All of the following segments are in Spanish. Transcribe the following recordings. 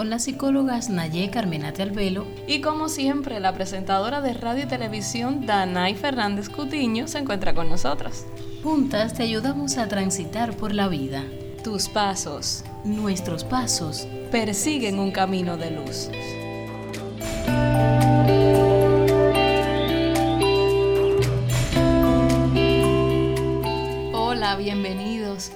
con las psicólogas Naye Carmenate Albelo y como siempre la presentadora de radio y televisión Danay Fernández Cutiño se encuentra con nosotros. Juntas te ayudamos a transitar por la vida. Tus pasos, nuestros pasos, persiguen un camino de luz. Hola,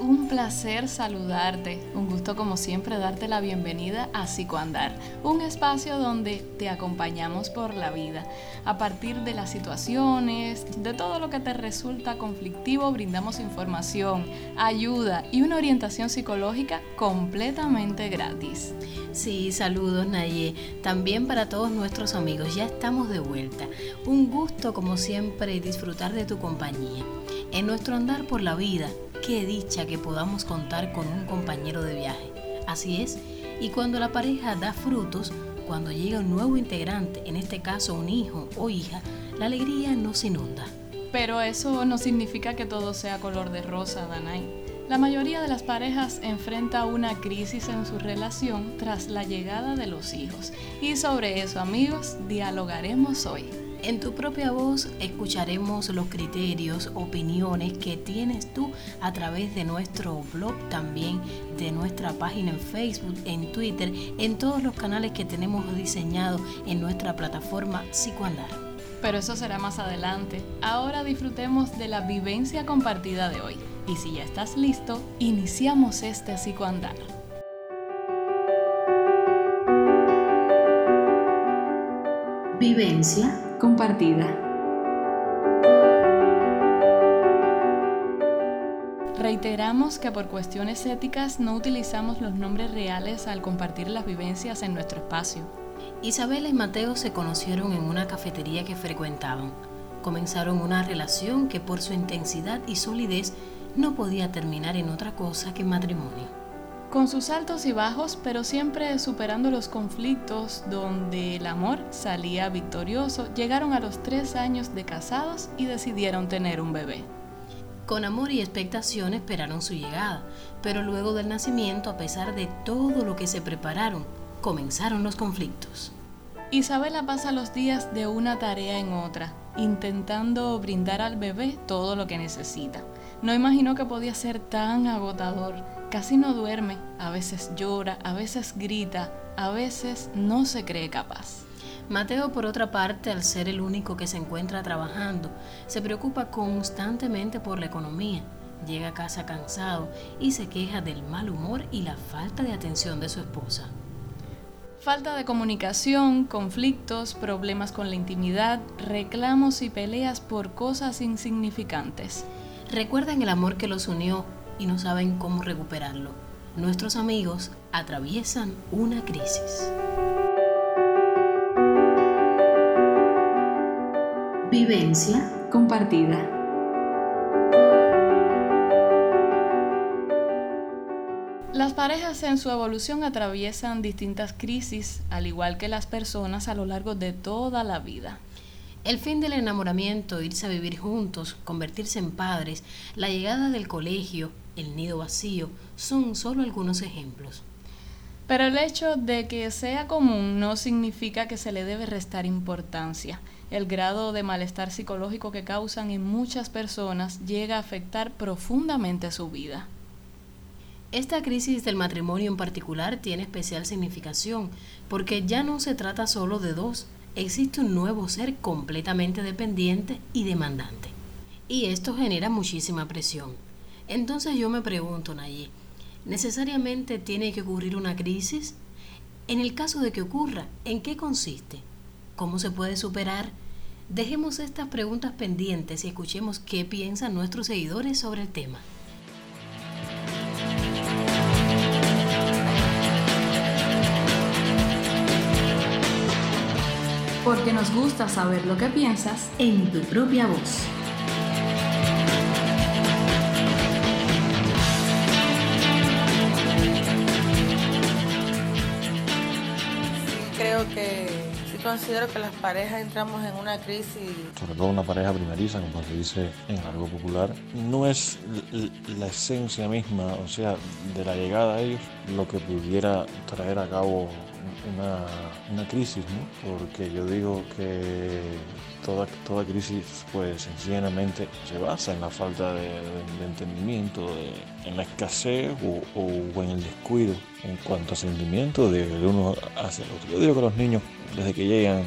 Un placer saludarte. Un gusto como siempre darte la bienvenida a Psicoandar, un espacio donde te acompañamos por la vida. A partir de las situaciones, de todo lo que te resulta conflictivo, brindamos información, ayuda y una orientación psicológica completamente gratis. Sí, saludos Naye. También para todos nuestros amigos, ya estamos de vuelta. Un gusto como siempre disfrutar de tu compañía. En nuestro andar por la vida, qué dicha que podamos contar con un compañero de viaje. Así es, y cuando la pareja da frutos, cuando llega un nuevo integrante, en este caso un hijo o hija, la alegría nos inunda. Pero eso no significa que todo sea color de rosa, Danay. La mayoría de las parejas enfrenta una crisis en su relación tras la llegada de los hijos. Y sobre eso, amigos, dialogaremos hoy. En tu propia voz escucharemos los criterios, opiniones que tienes tú a través de nuestro blog, también de nuestra página en Facebook, en Twitter, en todos los canales que tenemos diseñados en nuestra plataforma Psicoandar. Pero eso será más adelante. Ahora disfrutemos de la vivencia compartida de hoy. Y si ya estás listo, iniciamos este Psicoandar. Vivencia compartida. Reiteramos que por cuestiones éticas no utilizamos los nombres reales al compartir las vivencias en nuestro espacio. Isabela y Mateo se conocieron en una cafetería que frecuentaban. Comenzaron una relación que por su intensidad y solidez no podía terminar en otra cosa que matrimonio con sus altos y bajos, pero siempre superando los conflictos donde el amor salía victorioso, llegaron a los tres años de casados y decidieron tener un bebé. Con amor y expectación esperaron su llegada, pero luego del nacimiento, a pesar de todo lo que se prepararon, comenzaron los conflictos. Isabela pasa los días de una tarea en otra, intentando brindar al bebé todo lo que necesita. No imaginó que podía ser tan agotador Casi no duerme, a veces llora, a veces grita, a veces no se cree capaz. Mateo, por otra parte, al ser el único que se encuentra trabajando, se preocupa constantemente por la economía. Llega a casa cansado y se queja del mal humor y la falta de atención de su esposa. Falta de comunicación, conflictos, problemas con la intimidad, reclamos y peleas por cosas insignificantes. Recuerden el amor que los unió y no saben cómo recuperarlo. Nuestros amigos atraviesan una crisis. Vivencia compartida. Las parejas en su evolución atraviesan distintas crisis, al igual que las personas a lo largo de toda la vida. El fin del enamoramiento, irse a vivir juntos, convertirse en padres, la llegada del colegio, el nido vacío, son solo algunos ejemplos. Pero el hecho de que sea común no significa que se le debe restar importancia. El grado de malestar psicológico que causan en muchas personas llega a afectar profundamente su vida. Esta crisis del matrimonio en particular tiene especial significación porque ya no se trata solo de dos, existe un nuevo ser completamente dependiente y demandante. Y esto genera muchísima presión. Entonces yo me pregunto, Nayi, ¿necesariamente tiene que ocurrir una crisis? En el caso de que ocurra, ¿en qué consiste? ¿Cómo se puede superar? Dejemos estas preguntas pendientes y escuchemos qué piensan nuestros seguidores sobre el tema. Porque nos gusta saber lo que piensas en tu propia voz. Considero que las parejas entramos en una crisis. Sobre todo una pareja primeriza, como se dice en algo popular, no es la esencia misma, o sea, de la llegada a ellos, lo que pudiera traer a cabo una, una crisis, ¿no? Porque yo digo que toda, toda crisis pues sencillamente se basa en la falta de, entendimiento, en la escasez o, en el descuido en cuanto a sentimiento de uno hacia el otro. Yo digo que los niños desde que llegan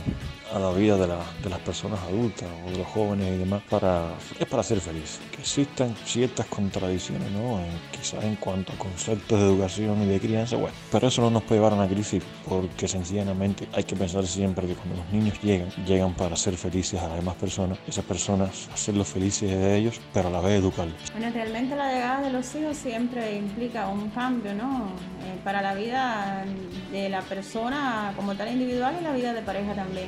a la vida de, las personas adultas o de los jóvenes y demás para, es para ser feliz. Que existan ciertas contradicciones, ¿no? quizás en cuanto a conceptos de educación y de crianza, bueno, pero eso no nos puede llevar a una crisis porque sencillamente hay que pensar siempre que cuando los niños llegan, llegan para ser felices a las demás personas, esas personas hacerlos felices de ellos, pero a la vez educarlos. Bueno, realmente la llegada de los hijos siempre implica un cambio, ¿no? Eh, para la vida de la persona como tal individual y la vida de pareja también.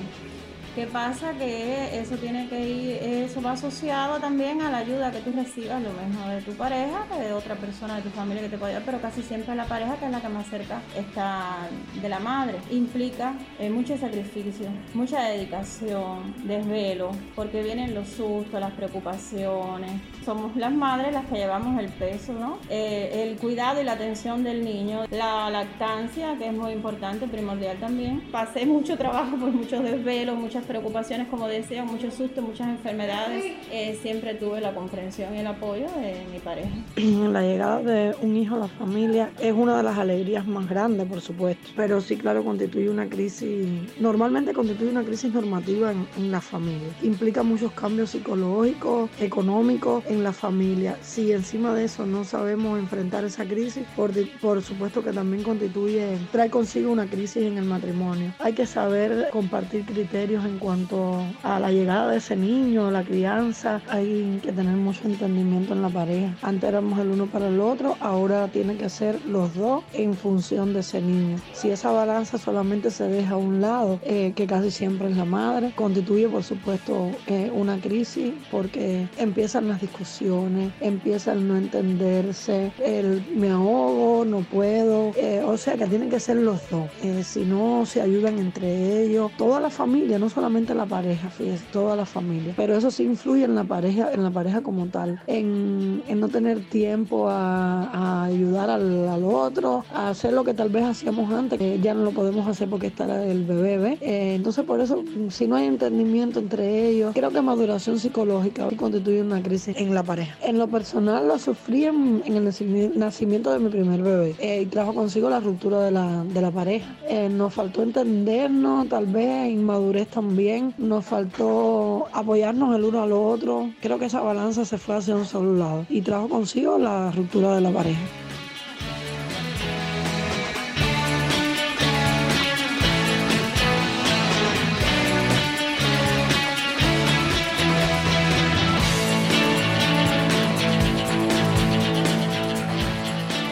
¿Qué pasa? Que eso tiene que ir, eso va asociado también a la ayuda que tú recibas, lo mismo de tu pareja que de otra persona de tu familia que te puede ayudar, pero casi siempre la pareja que es la que más cerca está de la madre. Implica eh, mucho sacrificio, mucha dedicación, desvelo, porque vienen los sustos, las preocupaciones. Somos las madres las que llevamos el peso, ¿no? Eh, el cuidado y la atención del niño, la lactancia, que es muy importante, primordial también. Pasé mucho trabajo por muchos desvelos, muchas preocupaciones, como decía, muchos sustos, muchas enfermedades, eh, siempre tuve la comprensión y el apoyo de mi pareja. La llegada de un hijo a la familia es una de las alegrías más grandes, por supuesto, pero sí, claro, constituye una crisis, normalmente constituye una crisis normativa en, en la familia. Implica muchos cambios psicológicos, económicos en la familia. Si encima de eso no sabemos enfrentar esa crisis, por, por supuesto que también constituye, trae consigo una crisis en el matrimonio. Hay que saber compartir criterios en cuanto a la llegada de ese niño, la crianza. Hay que tener mucho entendimiento en la pareja. Antes éramos el uno para el otro, ahora tiene que ser los dos en función de ese niño. Si esa balanza solamente se deja a un lado, eh, que casi siempre es la madre, constituye por supuesto eh, una crisis porque empiezan las discusiones, empieza el no entenderse, el me ahogo, no puedo. Eh, o sea que tienen que ser los dos. si no se ayudan entre ellos, toda la familia, no solamente la pareja, fíjese, toda la familia. Pero eso sí influye en la pareja, en la pareja como tal, en, en no tener tiempo a, a ayudar al, al, otro, a hacer lo que tal vez hacíamos antes, que ya no lo podemos hacer porque está el bebé. Eh, entonces por eso, si no hay entendimiento entre ellos, creo que maduración psicológica constituye una crisis en la pareja. En lo personal lo sufrí en, en el nacimiento de mi primer bebé eh, y trajo consigo la ruptura de la, de la pareja. Eh, nos faltó entendernos, tal vez inmadurez también también nos faltó apoyarnos el uno al otro. Creo que esa balanza se fue hacia un solo lado y trajo consigo la ruptura de la pareja.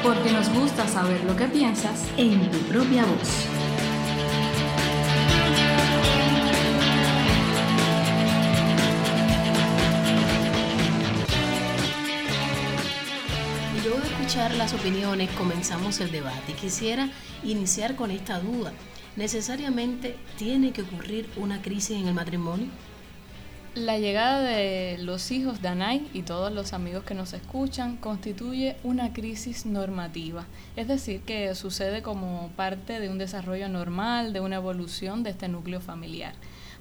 Porque nos gusta saber lo que piensas en tu propia voz. Las opiniones, comenzamos el debate. Quisiera iniciar con esta duda. ¿Necesariamente tiene que ocurrir una crisis en el matrimonio? La llegada de los hijos de Anay y todos los amigos que nos escuchan constituye una crisis normativa, es decir, que sucede como parte de un desarrollo normal, de una evolución de este núcleo familiar.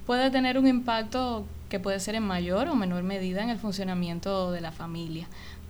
Puede tener un impacto que puede ser en mayor o menor medida en el funcionamiento de la familia,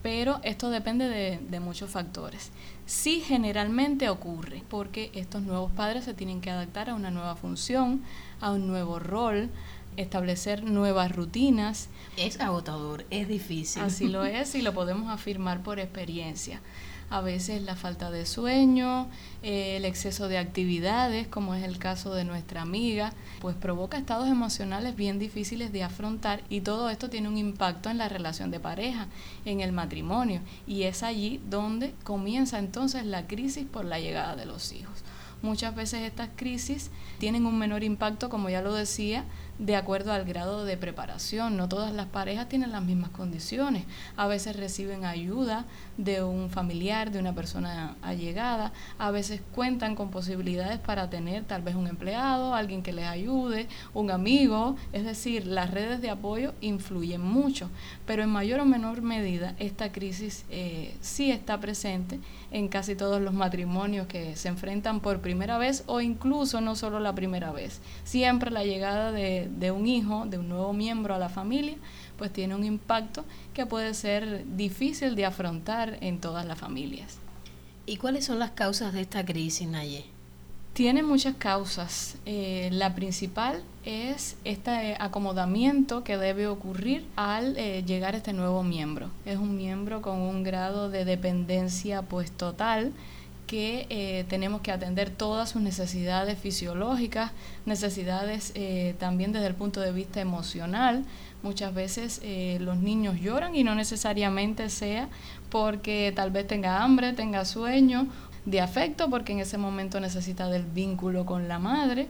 pero esto depende de, muchos factores. Sí generalmente ocurre, porque estos nuevos padres se tienen que adaptar a una nueva función, a un nuevo rol, establecer nuevas rutinas. Es agotador, es difícil. Así lo es y lo podemos afirmar por experiencia a veces la falta de sueño, eh, el exceso de actividades, como es el caso de nuestra amiga, pues provoca estados emocionales bien difíciles de afrontar y todo esto tiene un impacto en la relación de pareja, en el matrimonio, y es allí donde comienza entonces la crisis por la llegada de los hijos. Muchas veces estas crisis tienen un menor impacto, como ya lo decía, de acuerdo al grado de preparación. No todas las parejas tienen las mismas condiciones. A veces reciben ayuda de un familiar, de una persona allegada. A veces cuentan con posibilidades para tener tal vez un empleado, alguien que les ayude, un amigo. Es decir, las redes de apoyo influyen mucho. Pero en mayor o menor medida esta crisis eh, sí está presente en casi todos los matrimonios que se enfrentan por primera vez o incluso no solo la primera vez. Siempre la llegada de, de un hijo, de un nuevo miembro a la familia, pues tiene un impacto que puede ser difícil de afrontar en todas las familias. ¿Y cuáles son las causas de esta crisis, Naye? Tiene muchas causas. Eh, la principal es este acomodamiento que debe ocurrir al eh, llegar este nuevo miembro. Es un miembro con un grado de dependencia pues total que eh, tenemos que atender todas sus necesidades fisiológicas, necesidades también desde el punto de vista emocional. Muchas veces los niños lloran y no necesariamente sea porque tal vez tenga hambre, tenga sueño de afecto porque en ese momento necesita del vínculo con la madre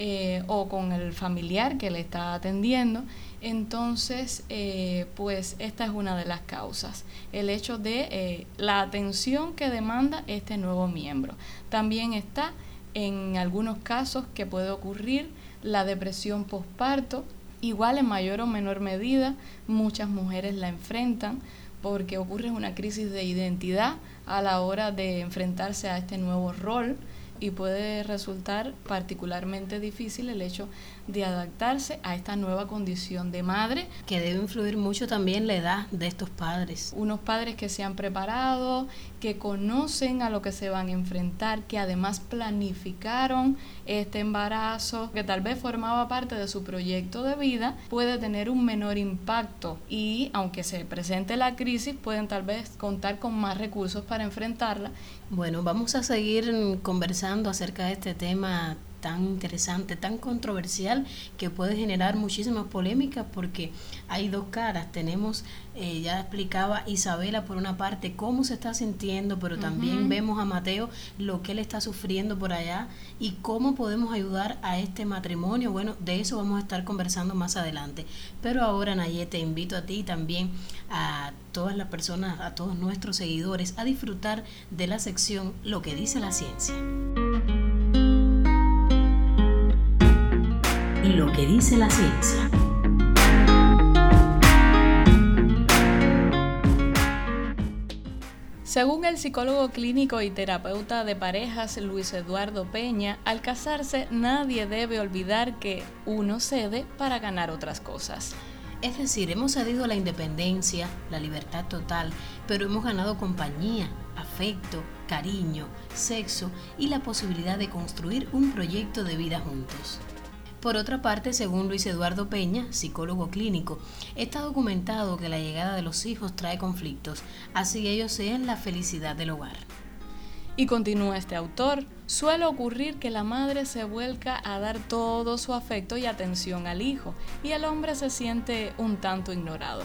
eh, o con el familiar que le está atendiendo. Entonces, eh, pues esta es una de las causas, el hecho de eh, la atención que demanda este nuevo miembro. También está en algunos casos que puede ocurrir la depresión postparto, igual en mayor o menor medida muchas mujeres la enfrentan porque ocurre una crisis de identidad a la hora de enfrentarse a este nuevo rol y puede resultar particularmente difícil el hecho de adaptarse a esta nueva condición de madre. Que debe influir mucho también la edad de estos padres. Unos padres que se han preparado, que conocen a lo que se van a enfrentar, que además planificaron este embarazo, que tal vez formaba parte de su proyecto de vida, puede tener un menor impacto y aunque se presente la crisis, pueden tal vez contar con más recursos para enfrentarla. Bueno, vamos a seguir conversando acerca de este tema tan interesante, tan controversial, que puede generar muchísimas polémicas porque hay dos caras. Tenemos, eh, ya explicaba Isabela por una parte cómo se está sintiendo, pero también vemos a Mateo lo que él está sufriendo por allá y cómo podemos ayudar a este matrimonio. Bueno, de eso vamos a estar conversando más adelante. Pero ahora, Nayete, te invito a ti también a todas las personas, a todos nuestros seguidores, a disfrutar de la sección Lo que dice la ciencia. Lo que dice la ciencia. Según el psicólogo clínico y terapeuta de parejas Luis Eduardo Peña, al casarse nadie debe olvidar que uno cede para ganar otras cosas. Es decir, hemos cedido la independencia, la libertad total, pero hemos ganado compañía, afecto, cariño, sexo y la posibilidad de construir un proyecto de vida juntos. Por otra parte, según Luis Eduardo Peña, psicólogo clínico, está documentado que la llegada de los hijos trae conflictos, así ellos sean la felicidad del hogar. Y continúa este autor, suele ocurrir que la madre se vuelca a dar todo su afecto y atención al hijo, y el hombre se siente un tanto ignorado.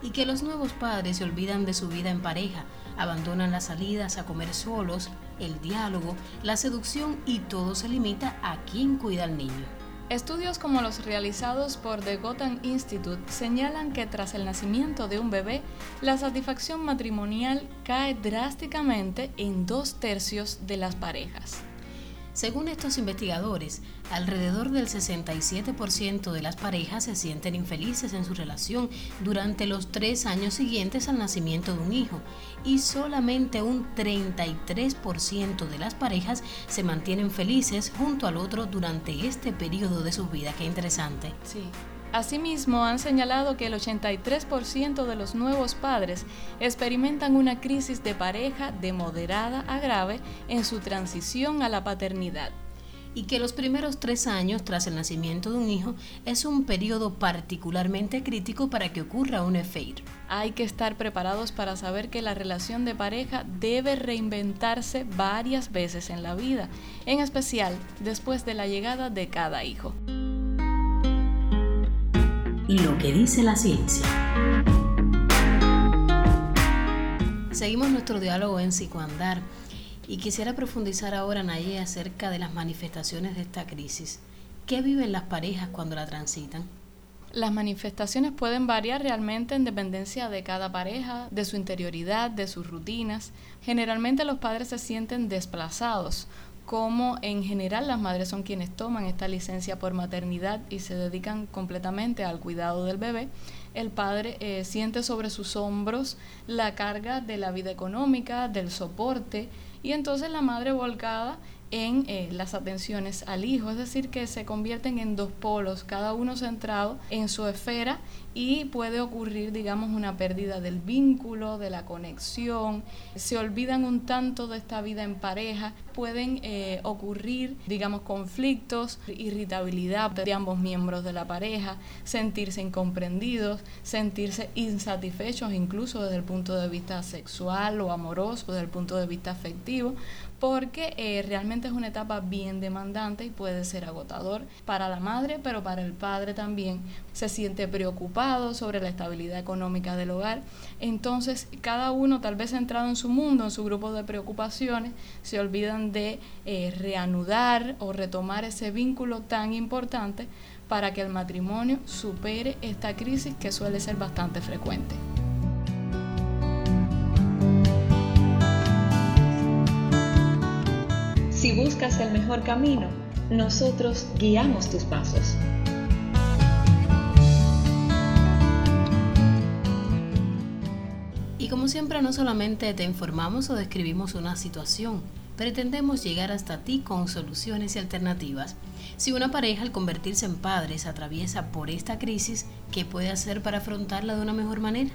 Y que los nuevos padres se olvidan de su vida en pareja, abandonan las salidas a comer solos, el diálogo, la seducción y todo se limita a quién cuida al niño. Estudios como los realizados por The Gotham Institute señalan que tras el nacimiento de un bebé, la satisfacción matrimonial cae drásticamente en dos tercios de las parejas. Según estos investigadores, alrededor del 67% de las parejas se sienten infelices en su relación durante los tres años siguientes al nacimiento de un hijo y solamente un 33% de las parejas se mantienen felices junto al otro durante este periodo de su vida. Qué interesante. Sí. Asimismo, han señalado que el 83% de los nuevos padres experimentan una crisis de pareja de moderada a grave en su transición a la paternidad y que los primeros tres años tras el nacimiento de un hijo es un periodo particularmente crítico para que ocurra un efeir. Hay que estar preparados para saber que la relación de pareja debe reinventarse varias veces en la vida, en especial después de la llegada de cada hijo. Lo que dice la ciencia. Seguimos nuestro diálogo en Psicoandar y quisiera profundizar ahora, Naye, acerca de las manifestaciones de esta crisis. ¿Qué viven las parejas cuando la transitan? Las manifestaciones pueden variar realmente en dependencia de cada pareja, de su interioridad, de sus rutinas. Generalmente los padres se sienten desplazados, como en general las madres son quienes toman esta licencia por maternidad y se dedican completamente al cuidado del bebé, el padre eh, siente sobre sus hombros la carga de la vida económica, del soporte, y entonces la madre volcada en eh, las atenciones al hijo, es decir, que se convierten en dos polos, cada uno centrado en su esfera y puede ocurrir, digamos, una pérdida del vínculo, de la conexión, se olvidan un tanto de esta vida en pareja, pueden eh, ocurrir, digamos, conflictos, irritabilidad de ambos miembros de la pareja, sentirse incomprendidos, sentirse insatisfechos incluso desde el punto de vista sexual o amoroso, desde el punto de vista afectivo, porque eh, realmente es una etapa bien demandante y puede ser agotador para la madre, pero para el padre también. Se siente preocupado sobre la estabilidad económica del hogar. Entonces, cada uno, tal vez centrado en su mundo, en su grupo de preocupaciones, se olvidan de eh, reanudar o retomar ese vínculo tan importante para que el matrimonio supere esta crisis que suele ser bastante frecuente. Si buscas el mejor camino, nosotros guiamos tus pasos. Y como siempre, no solamente te informamos o describimos una situación, pretendemos llegar hasta ti con soluciones y alternativas. Si una pareja al convertirse en padres atraviesa por esta crisis, ¿qué puede hacer para afrontarla de una mejor manera?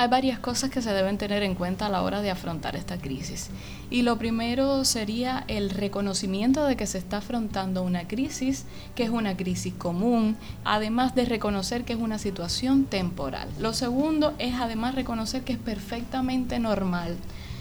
Hay varias cosas que se deben tener en cuenta a la hora de afrontar esta crisis. Y lo primero sería el reconocimiento de que se está afrontando una crisis, que es una crisis común, además de reconocer que es una situación temporal. Lo segundo es además reconocer que es perfectamente normal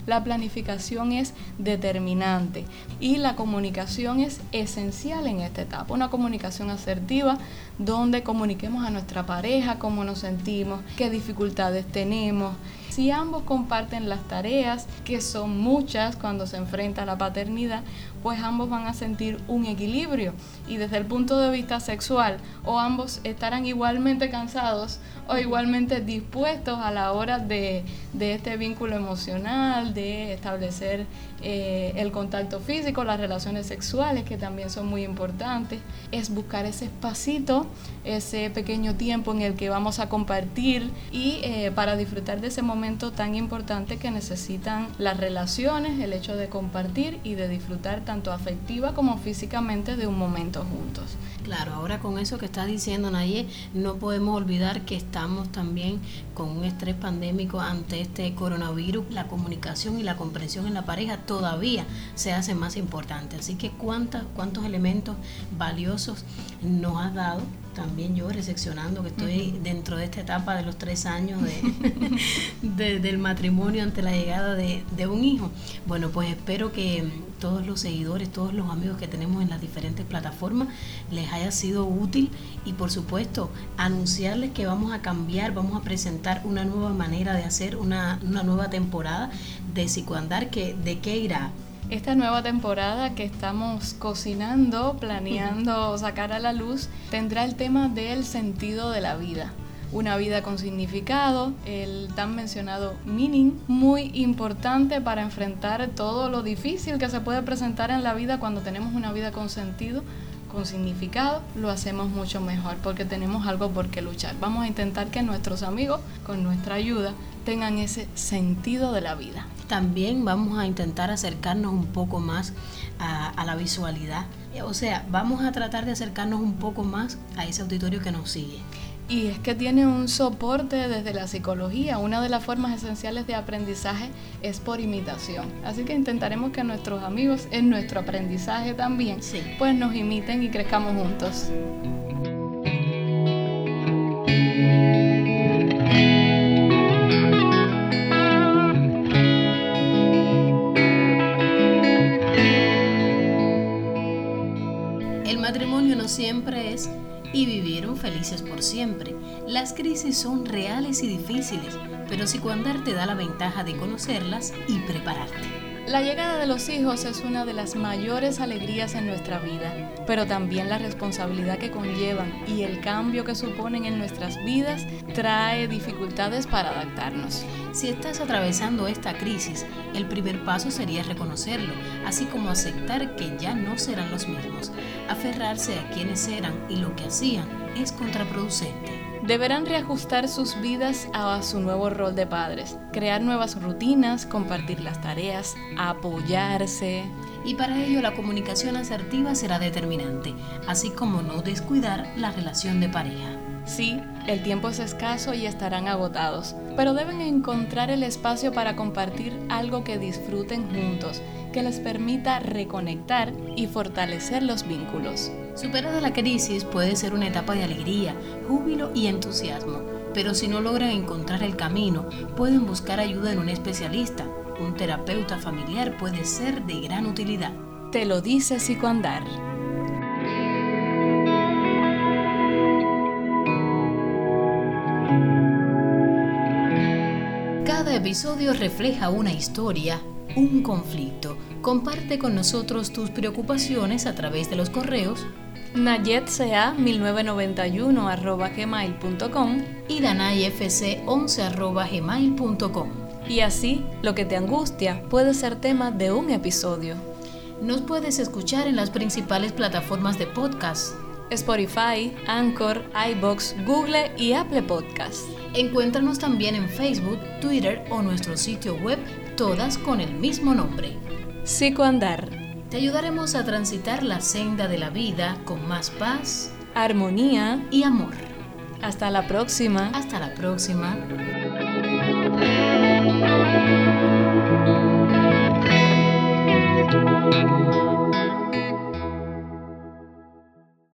la planificación es determinante y la comunicación es esencial en esta etapa. Una comunicación asertiva donde comuniquemos a nuestra pareja cómo nos sentimos, qué dificultades tenemos. Si ambos comparten las tareas, que son muchas cuando se enfrenta a la paternidad, pues ambos van a sentir un equilibrio. Y desde el punto de vista sexual, o ambos estarán igualmente cansados o igualmente dispuestos a la hora de, este vínculo emocional, de establecer eh, el contacto físico, las relaciones sexuales, que también son muy importantes. Es buscar ese espacito, ese pequeño tiempo en el que vamos a compartir y eh, para disfrutar de ese momento tan importante que necesitan las relaciones, el hecho de compartir y de disfrutar tanto afectiva como físicamente de un momento juntos. Claro, ahora con eso que está diciendo Naye, no podemos olvidar que estamos también con un estrés pandémico ante este coronavirus. La comunicación y la comprensión en la pareja todavía se hace más importante. Así que cuántas, cuántos elementos valiosos nos has dado también yo recepcionando que estoy dentro de esta etapa de los tres años de, del matrimonio ante la llegada de, de, un hijo. Bueno, pues espero que todos los seguidores, todos los amigos que tenemos en las diferentes plataformas les haya sido útil y por supuesto anunciarles que vamos a cambiar, vamos a presentar una nueva manera de hacer una, una nueva temporada de psicoandar que de qué irá esta nueva temporada que estamos cocinando, planeando sacar a la luz, tendrá el tema del sentido de la vida. Una vida con significado, el tan mencionado meaning, muy importante para enfrentar todo lo difícil que se puede presentar en la vida cuando tenemos una vida con sentido, con significado, lo hacemos mucho mejor porque tenemos algo por qué luchar. Vamos a intentar que nuestros amigos, con nuestra ayuda, tengan ese sentido de la vida también vamos a intentar acercarnos un poco más a, la visualidad. O sea, vamos a tratar de acercarnos un poco más a ese auditorio que nos sigue. Y es que tiene un soporte desde la psicología. Una de las formas esenciales de aprendizaje es por imitación. Así que intentaremos que nuestros amigos en nuestro aprendizaje también pues nos imiten y crezcamos juntos. siempre es y vivieron felices por siempre. Las crisis son reales y difíciles, pero Psicoandar te da la ventaja de conocerlas y prepararte. La llegada de los hijos es una de las mayores alegrías en nuestra vida, pero también la responsabilidad que conllevan y el cambio que suponen en nuestras vidas trae dificultades para adaptarnos. Si estás atravesando esta crisis, el primer paso sería reconocerlo, así como aceptar que ya no serán los mismos. Aferrarse a quienes eran y lo que hacían es contraproducente. Deberán reajustar sus vidas a su nuevo rol de padres, crear nuevas rutinas, compartir las tareas, apoyarse. Y para ello la comunicación asertiva será determinante, así como no descuidar la relación de pareja. Sí, el tiempo es escaso y estarán agotados, pero deben encontrar el espacio para compartir algo que disfruten juntos, que les permita reconectar y fortalecer los vínculos. Superada la crisis puede ser una etapa de alegría, júbilo y entusiasmo, pero si no logran encontrar el camino, pueden buscar ayuda en un especialista. Un terapeuta familiar puede ser de gran utilidad. Te lo dice Psicoandar. Episodio refleja una historia, un conflicto. Comparte con nosotros tus preocupaciones a través de los correos nayetca1991 gmail.com y danayfc11 gmail.com. Y así, lo que te angustia puede ser tema de un episodio. Nos puedes escuchar en las principales plataformas de podcast. Spotify, Anchor, iBox, Google y Apple Podcasts. Encuéntranos también en Facebook, Twitter o nuestro sitio web, todas con el mismo nombre. Psicoandar. Te ayudaremos a transitar la senda de la vida con más paz, armonía y amor. Hasta la próxima. Hasta la próxima.